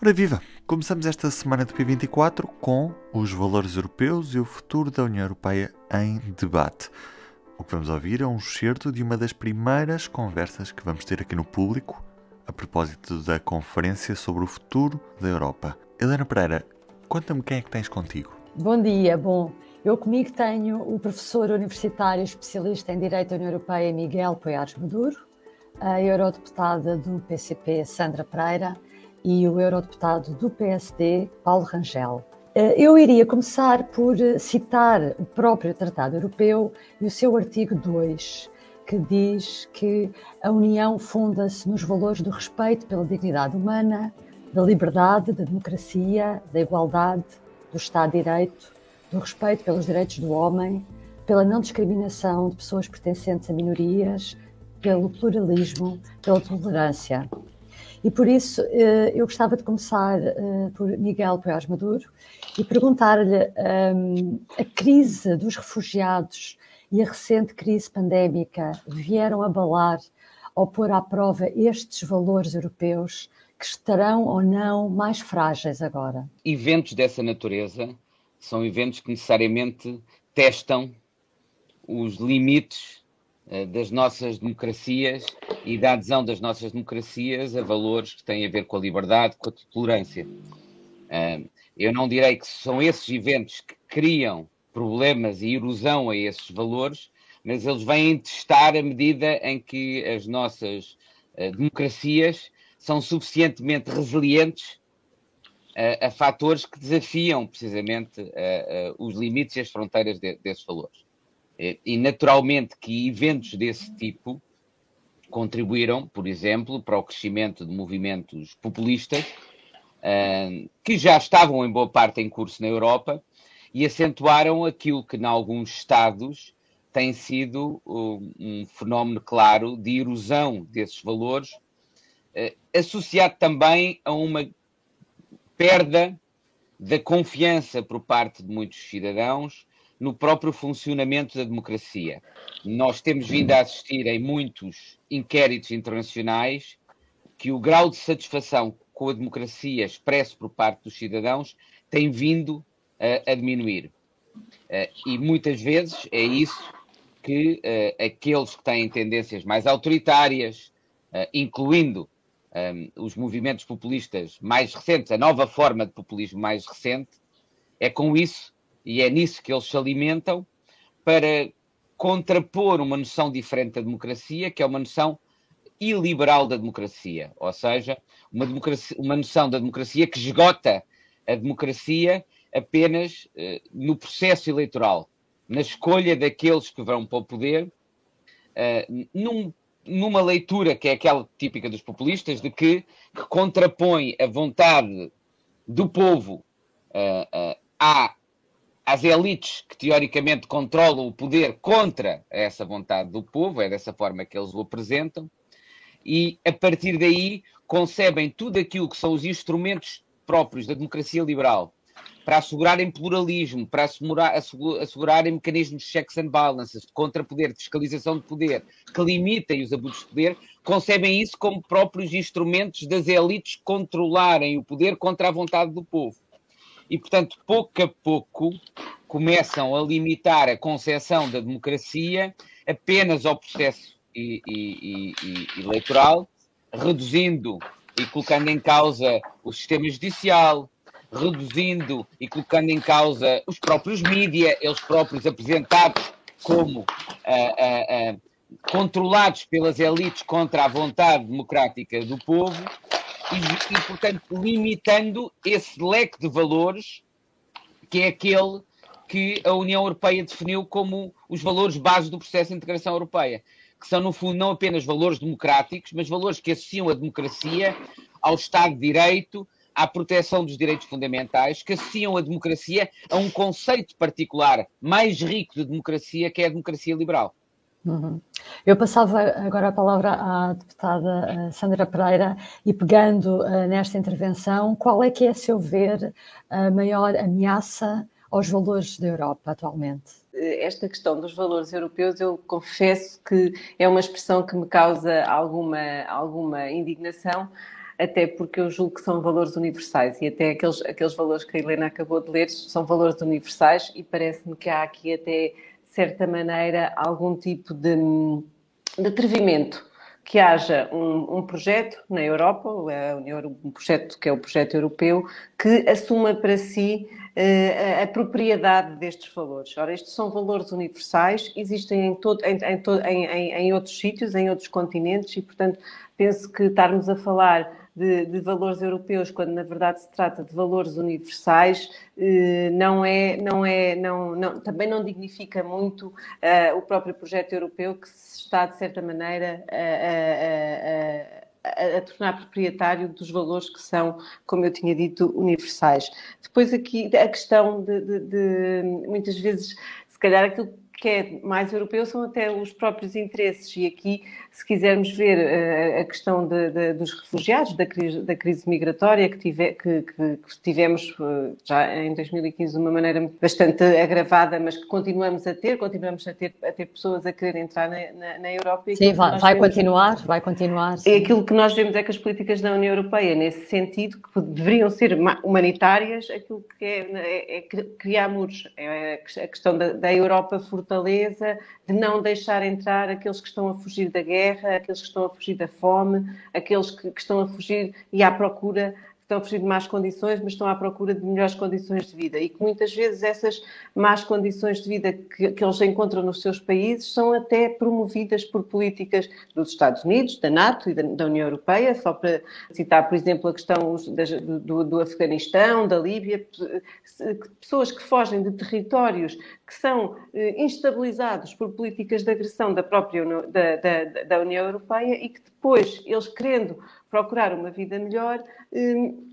Ora viva! Começamos esta semana do P24 com os valores europeus e o futuro da União Europeia em debate. O que vamos ouvir é um excerto de uma das primeiras conversas que vamos ter aqui no público a propósito da conferência sobre o futuro da Europa. Helena Pereira, conta-me quem é que tens contigo. Bom dia, bom. Eu comigo tenho o professor universitário especialista em Direito da União Europeia Miguel Poiares Maduro, a eurodeputada do PCP Sandra Pereira e o eurodeputado do PSD, Paulo Rangel. Eh, eu iria começar por eh, citar o próprio Tratado Europeu e o seu artigo 2, que diz que a União funda-se nos valores do respeito pela dignidade humana, da liberdade, da democracia, da igualdade, do Estado de Direito, do respeito pelos direitos do homem, pela não discriminação de pessoas pertencentes a minorias, pelo pluralismo, pela tolerância. E por isso eh, eu gostava de começar eh, por Miguel Poiás Maduro e perguntar-lhe um, a crise dos refugiados e a recente crise pandémica vieram abalar ou pôr à prova estes valores europeus que estarão ou não mais frágeis agora? Eventos dessa natureza são eventos que necessariamente testam os limites das nossas democracias e da adesão das nossas democracias a valores que têm a ver com a liberdade, com a tolerância. Eh, eu não direi que são esses eventos que criam problemas e erosão a esses valores, mas eles vêm testar a medida em que as nossas eh, democracias são suficientemente resilientes a, a fatores que desafiam precisamente os limites e as fronteiras de, desses valores. E naturalmente que eventos desse tipo contribuíram, por exemplo, para o crescimento de movimentos populistas uh, que já estavam em boa parte em curso na Europa e acentuaram aquilo que, em alguns estados, tem sido um, um fenómeno claro de erosão desses valores, associado também a uma perda da confiança por parte de muitos cidadãos no próprio funcionamento da democracia. Nós temos vindo a assistir em muitos inquéritos internacionais que o grau de satisfação com a democracia expresso por parte dos cidadãos tem vindo a, a diminuir. Uh, e muitas vezes é isso que uh, aqueles que têm tendências mais autoritárias, uh, incluindo um, os movimentos populistas mais recentes, a nova forma de populismo mais recente, é com isso e é nisso que eles se alimentam, para contrapor uma noção diferente da democracia, que é uma noção iliberal da democracia, ou seja, uma, democracia, uma noção da democracia que esgota a democracia apenas eh, no processo eleitoral, na escolha daqueles que vão para o poder, eh, num, numa leitura que é aquela típica dos populistas, de que, que contrapõe a vontade do povo uh, à às elites que teoricamente controlam o poder contra essa vontade do povo, é dessa forma que eles o apresentam, e a partir daí concebem tudo aquilo que são os instrumentos próprios da democracia liberal para assegurarem pluralismo, para assegurar, assegurarem mecanismos de checks and balances, de contrapoder, de fiscalização de poder, que limitem os abusos de poder, concebem isso como próprios instrumentos das elites controlarem o poder contra a vontade do povo e, portanto, pouco a pouco começam a limitar a concepção da democracia apenas ao processo e, e, e, eleitoral, reduzindo e colocando em causa o sistema judicial, reduzindo e colocando em causa os próprios mídias, eles próprios apresentados como uh, uh, uh, controlados pelas elites contra a vontade democrática do povo, e, e, portanto, limitando esse leque de valores que é aquele que a União Europeia definiu como os valores base do processo de integração europeia, que são, no fundo, não apenas valores democráticos, mas valores que associam a democracia ao Estado de Direito, à proteção dos direitos fundamentais, que associam a democracia a um conceito particular mais rico de democracia, que é a democracia liberal. Uhum. Eu passava agora a palavra à deputada eh, Sandra Pereira e pegando uh, nesta intervenção, qual é que é, a seu ver, a maior ameaça aos valores da Europa atualmente? Esta questão dos valores europeus, eu confesso que é uma expressão que me causa alguma, alguma indignação, até porque eu julgo que são valores universais e até aqueles, aqueles valores que a Helena acabou de ler são valores universais e parece-me que há aqui até, certa maneira, algum tipo de, de atrevimento que haja um, um, projeto na Europa, um projeto que é o projeto europeu, que assuma para si uh, a, a, propriedade destes valores. Ora, estes são valores universais, existem em, todo, em, em, em outros sítios, em outros continentes, e, portanto, penso que estarmos a falar de, de, valores europeus, quando na verdade se trata de valores universais, eh, não é, não é, não, não, também não dignifica muito uh, o próprio projeto europeu que se está, de certa maneira, a, a, a, a, tornar proprietário dos valores que são, como eu tinha dito, universais. Depois aqui a questão de, de, de muitas vezes, se calhar aquilo que é mais europeu são até os próprios interesses. E aqui, se quisermos ver uh, a questão de, de, dos refugiados, da crise, da crise migratória que, tive, que, que, que tivemos uh, já em 2015 de uma maneira bastante agravada, mas que continuamos a ter, continuamos a ter, a ter pessoas a querer entrar na, na, na Europa. sim, vai, vai vemos, continuar, vai continuar. Sim. E aquilo que nós vemos é que as políticas da União Europeia, nesse sentido, que deveriam ser humanitárias, aquilo que é, é, é criar muros. É a questão da, da Europa fortalecida fortaleza de não deixar entrar aqueles que estão a fugir da guerra, aqueles que estão a fugir da fome, aqueles que, que estão a fugir e à procura estão a fugir de más condições, mas estão à procura de melhores condições de vida. E que muitas vezes essas más condições de vida que, que eles encontram nos seus países são até promovidas por políticas dos Estados Unidos, da NATO e da, da União Europeia, só para citar, por exemplo, a questão do, do Afeganistão, da Líbia, pessoas que fogem de territórios que são eh, instabilizados por políticas de agressão da própria da, da, da União Europeia e que depois, eles querendo procurar uma vida melhor, hum,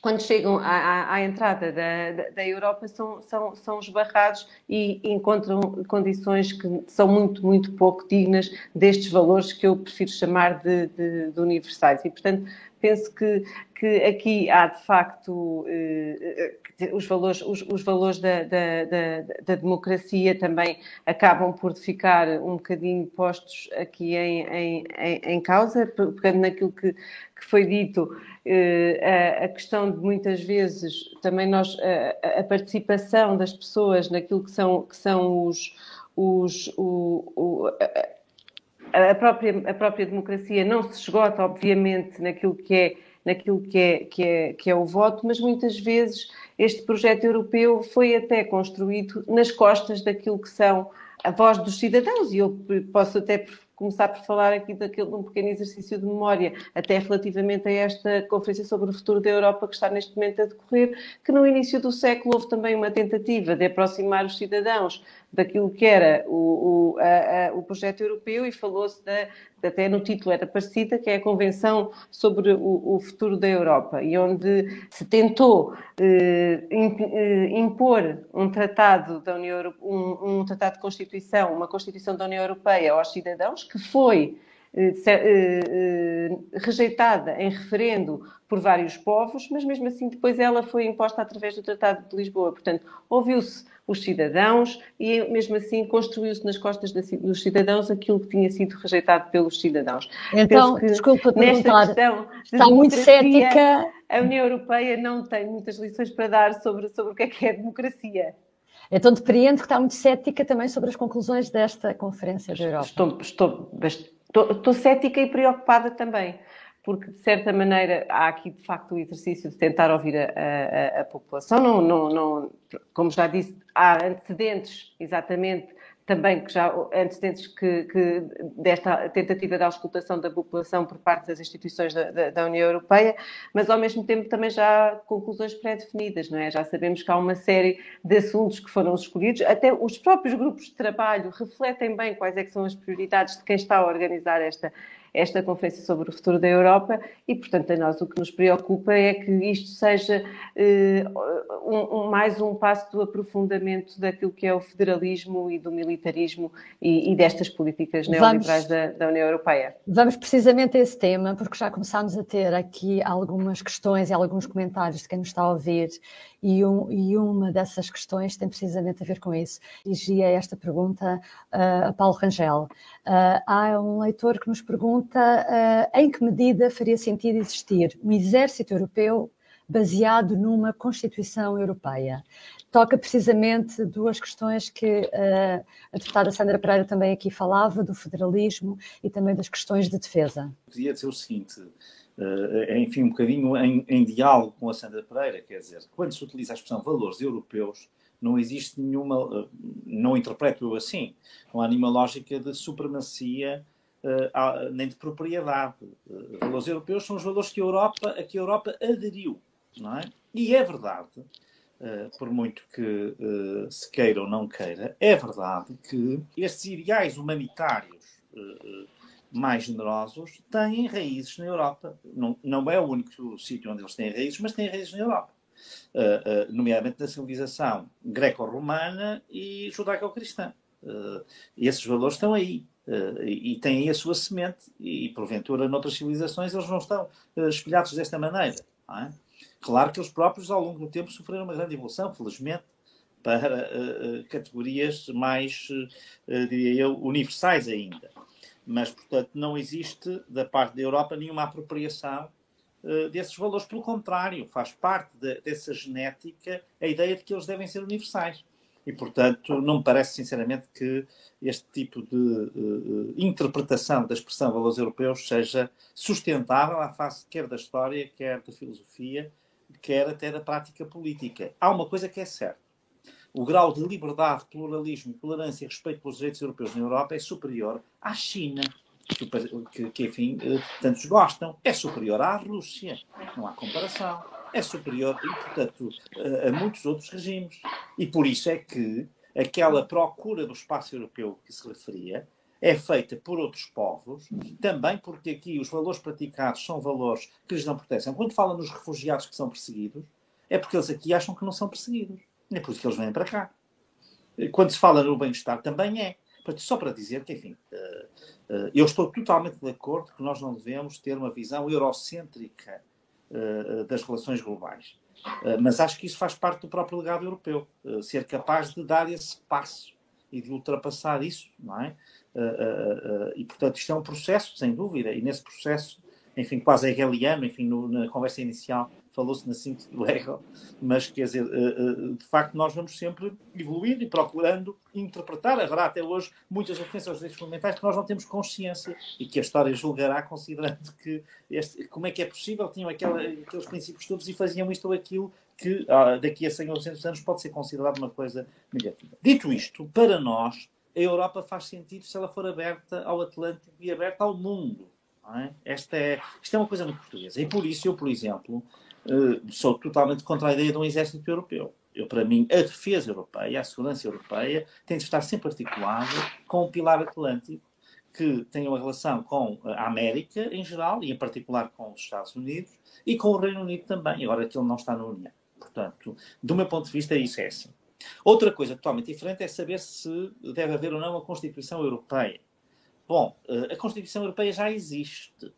quando chegam à, à, à entrada da, da, Europa, são, são, são esbarrados e encontram condições que são muito, muito pouco dignas destes valores que eu prefiro chamar de, de, de universais. E, portanto, penso que, que aqui há, de facto, eh, os valores, os, os valores da, da, da, da, democracia também acabam por ficar um bocadinho postos aqui em, em, em causa, pegando naquilo que, que foi dito, eh, a, a, questão de muitas vezes também nós, a, a, participação das pessoas naquilo que são, que são os. os o, o, a, própria, a própria democracia não se esgota, obviamente, naquilo que é naquilo que é, que, é, que é o voto, mas muitas vezes este projeto europeu foi até construído nas costas daquilo que são a voz dos cidadãos, e eu posso até começar por falar aqui daquele, um pequeno exercício de memória, até relativamente a esta Conferência sobre o Futuro da Europa que está neste momento a decorrer, que no início do século houve também uma tentativa de aproximar os cidadãos daquilo que era o, o, a, a, o projeto europeu e falou-se até no título era parecida, que é a Convenção sobre o, o Futuro da Europa, e onde se tentou eh, eh impor um tratado da União Europeia, um, um tratado de Constituição, uma Constituição da União Europeia aos cidadãos, que foi rejeitada em referendo por vários povos, mas mesmo assim depois ela foi imposta através do Tratado de Lisboa. Portanto, ouviu-se os cidadãos e mesmo assim construiu-se nas costas dos cidadãos aquilo que tinha sido rejeitado pelos cidadãos. Então, desculpa perguntar, questão está muito cética. A União Europeia não tem muitas lições para dar sobre, sobre o que é que é democracia. Então depreendo que está muito cética também sobre as conclusões desta Conferência da Europa. Estou, estou, estou, estou cética e preocupada também, porque de certa maneira há aqui de facto o exercício de tentar ouvir a, a, a população. Não, não, não, como já disse, há antecedentes exatamente também que já antecedentes que, que, desta tentativa de auscultação da população por parte das instituições da, da, da, União Europeia, mas ao mesmo tempo também já há conclusões pré-definidas, não é? Já sabemos que há uma série de assuntos que foram escolhidos, até os próprios grupos de trabalho refletem bem quais é são as prioridades de quem está a organizar esta, esta Conferência sobre o Futuro da Europa e, portanto, a nós o que nos preocupa é que isto seja uh, um, um, mais um passo do aprofundamento daquilo que é o federalismo e do militarismo e, e destas políticas neoliberais da, da, União Europeia. Vamos precisamente a esse tema, porque já começámos a ter aqui algumas questões e alguns comentários de quem nos está a ouvir e, um, e, uma dessas questões tem precisamente a ver com isso. Dirigia esta pergunta uh, a Paulo Rangel. Uh, há um leitor que nos pergunta uh, em que medida faria sentido existir um exército europeu baseado numa Constituição Europeia. Toca precisamente duas questões que uh, a deputada Sandra Pereira também aqui falava, do federalismo e também das questões de defesa. Queria dizer o seguinte, uh, enfim, um bocadinho em, em diálogo com a Sandra Pereira, quer dizer, quando se utiliza a expressão valores europeus, não existe nenhuma, não interpreto eu assim, não há nenhuma lógica de supremacia uh, nem de propriedade. Uh, valores europeus são os valores que a Europa, a que a Europa aderiu, não é? E é verdade, uh, por muito que se queira ou não queira, é verdade que estes ideais humanitários mais generosos têm raízes na Europa. Não, não é o único sítio onde eles têm raízes, mas têm raízes na Europa uh, uh, nomeadamente da civilização greco-romana e judaico-cristã. Uh, esses valores estão aí. e têm aí a sua semente, e porventura noutras civilizações eles não estão espelhados desta maneira. É? Claro que eles próprios, ao longo do tempo, sofreram uma grande evolução, felizmente, para categorias mais, diria eu, universais ainda. Mas, portanto, não existe da parte da Europa nenhuma apropriação eh, desses valores. Pelo contrário, faz parte de, dessa genética a ideia de que eles devem ser universais. E, portanto, não me parece, sinceramente, que este tipo de uh, interpretação da expressão valores europeus seja sustentável à face quer da história, quer da filosofia, quer até da prática política. Há uma coisa que é certa. O grau de liberdade, pluralismo, tolerância e respeito pelos direitos europeus na Europa é superior à China que, que, enfim, eh, tantos gostam, é superior à Rússia. Não há comparação. É superior, e, portanto, a, a muitos outros regimes. E por isso é que aquela procura do espaço europeu que se referia é feita por outros povos, também porque aqui os valores praticados são valores que lhes dão proteção. Quando falam nos refugiados que são perseguidos, é porque eles aqui acham que não são perseguidos. É por isso que eles vêm para cá. Quando se fala no bem-estar, também é. Só para dizer que, enfim, uh, uh, eu estou totalmente de acordo que nós não devemos ter uma visão eurocêntrica uh, das relações globais. mas acho que isso faz parte do próprio legado europeu, ser capaz de dar esse passo e de ultrapassar isso, não é? e, portanto, isto é um processo, sem dúvida, e nesse processo, enfim, quase hegeliano, enfim, na conversa inicial, falou-se na síntese do ego, mas quer dizer, eh, eh, de facto, nós vamos sempre evoluindo e procurando interpretar. Haverá até hoje muitas ofensas aos direitos fundamentais que nós não temos consciência e que a história julgará, considerando que este, como é que é possível, tinham aquela, aqueles princípios todos e faziam isto ou aquilo que ah, daqui a 100 ou 200 anos pode ser considerado uma coisa negativa. Dito isto, para nós, a Europa faz sentido se ela for aberta ao Atlântico e aberta ao mundo. É? Esta é, isto é uma coisa muito portuguesa. E por isso eu, por exemplo, sou totalmente contra a ideia de um exército europeu. Eu, para mim, a defesa europeia, a segurança europeia, tem de estar sempre articulada com o pilar atlântico, que tem uma relação com a América em geral, e em particular com os Estados Unidos, e com o Reino Unido também, agora que ele não está na União. Portanto, do meu ponto de vista, isso é assim. Outra coisa totalmente diferente é saber se deve haver ou não uma Constituição Europeia. Bom, eh, a Constituição Europeia já existe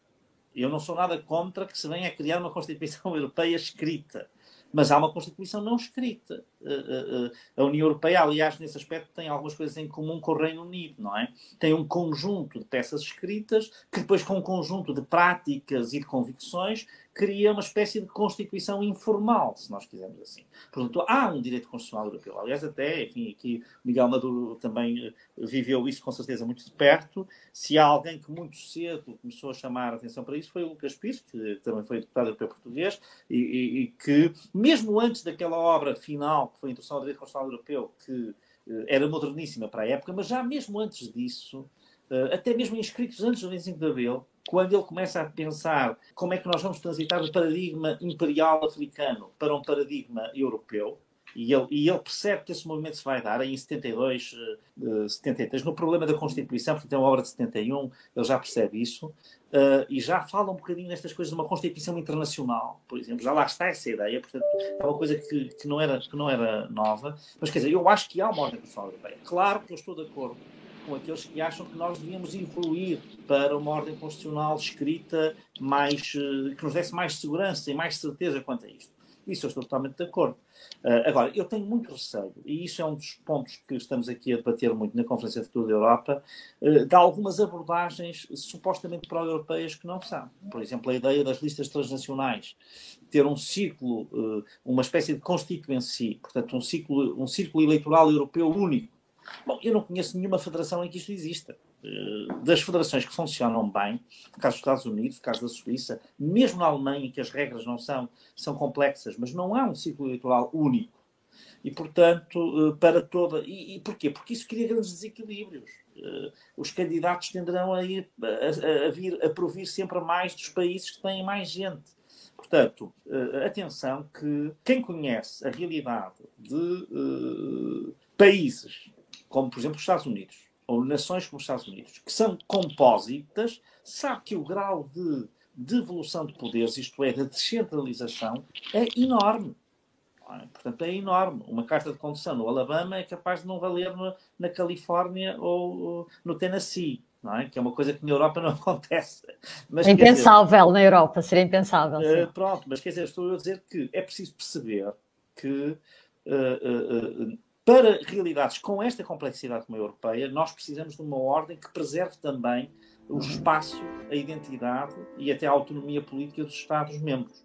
eu não sou nada contra que se venha a criar uma Constituição Europeia escrita, mas há uma Constituição não escrita. Eh, eh, eh, a União Europeia, aliás, nesse aspecto, tem algumas coisas em comum com o Reino Unido, não é? Tem um conjunto de peças escritas que depois, com um conjunto de práticas e de convicções, cria uma espécie de constituição informal, se nós quisermos assim. Portanto, há um direito constitucional europeu. Aliás, até, enfim, aqui Miguel Maduro também viveu isso com certeza muito de perto. Se há alguém que muito cedo começou a chamar a atenção para isso, foi o Lucas Pires, que também foi deputado europeu português, e, e, e que, mesmo antes daquela obra final que foi a introdução ao direito constitucional europeu, que uh, era moderníssima para a época, mas já mesmo antes disso, uh, até mesmo inscritos antes do 25 de Abril, quando ele começa a pensar como é que nós vamos transitar do paradigma imperial africano para um paradigma europeu, e ele, e ele, percebe que esse movimento se vai dar em 72, uh, 73, no problema da Constituição, porque tem uma obra de 71, ele já percebe isso, uh, e já fala um bocadinho nestas coisas de uma Constituição internacional, por exemplo, já lá está essa ideia, portanto, é uma coisa que, que, não, era, que não era nova, mas quer dizer, eu acho que há uma constitucional europeia. Claro que eu estou de acordo com aqueles que acham que nós devíamos evoluir para uma ordem constitucional escrita mais, uh, que nos desse mais segurança e mais certeza quanto a isto. Isso eu estou totalmente de acordo. Uh, agora, eu tenho muito receio, e isso é um dos pontos que estamos aqui a debater muito na Conferência de Futuro da Europa, uh, de algumas abordagens supostamente pró-europeias que não são. Por exemplo, a ideia das listas transnacionais, ter um ciclo, uh, uma espécie de constituency, portanto, um, ciclo, um círculo eleitoral europeu único. Bom, eu não conheço nenhuma federação em que isto exista. Eh, das federações que funcionam bem, no caso dos Estados Unidos, no caso da Suíça, mesmo na Alemanha, em que as regras não são, são complexas, mas não há um ciclo eleitoral único. E, portanto, eh, para toda. E, e porquê? Porque isso cria grandes desequilíbrios. Eh, os candidatos tenderão a, ir, a, a vir a provir sempre mais dos países que têm mais gente. Portanto, atenção que quem conhece a realidade de uh, países, como por exemplo os Estados Unidos, ou nações como os Estados Unidos, que são compósitas, sabe que o grau de devolução de poderes, isto é, da descentralização, é enorme. É? Portanto, é enorme. Uma carta de condução no Alabama é capaz de não valer no, na Califórnia ou no Tennessee. Não é? Que é uma coisa que na Europa não acontece. Mas, impensável dizer, na Europa, seria impensável. Uh, pronto, mas quer dizer, estou a dizer que é preciso perceber que uh, uh, para realidades com esta complexidade como a europeia, nós precisamos de uma ordem que preserve também o espaço, a identidade e até a autonomia política dos Estados-membros.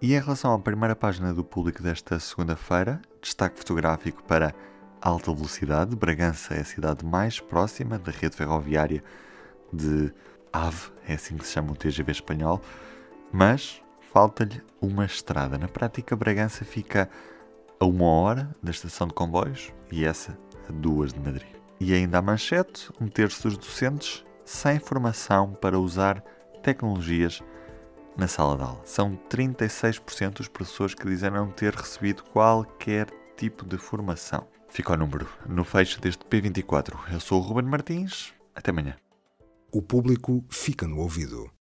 E em relação à primeira página do público desta segunda-feira, destaque fotográfico para alta velocidade. Bragança é a cidade mais próxima da rede ferroviária de AVE, é assim que se chama o TGV espanhol, mas falta-lhe uma estrada. Na prática, Bragança fica a uma hora da estação de comboios e essa a duas de Madrid. E ainda a manchete, um terço dos docentes sem formação para usar tecnologias na sala de aula. São 36% dos professores que dizem não ter recebido qualquer tipo de formação. Fica o número no fecho deste P24. Eu sou o Ruben Martins. Até amanhã. O público fica no ouvido.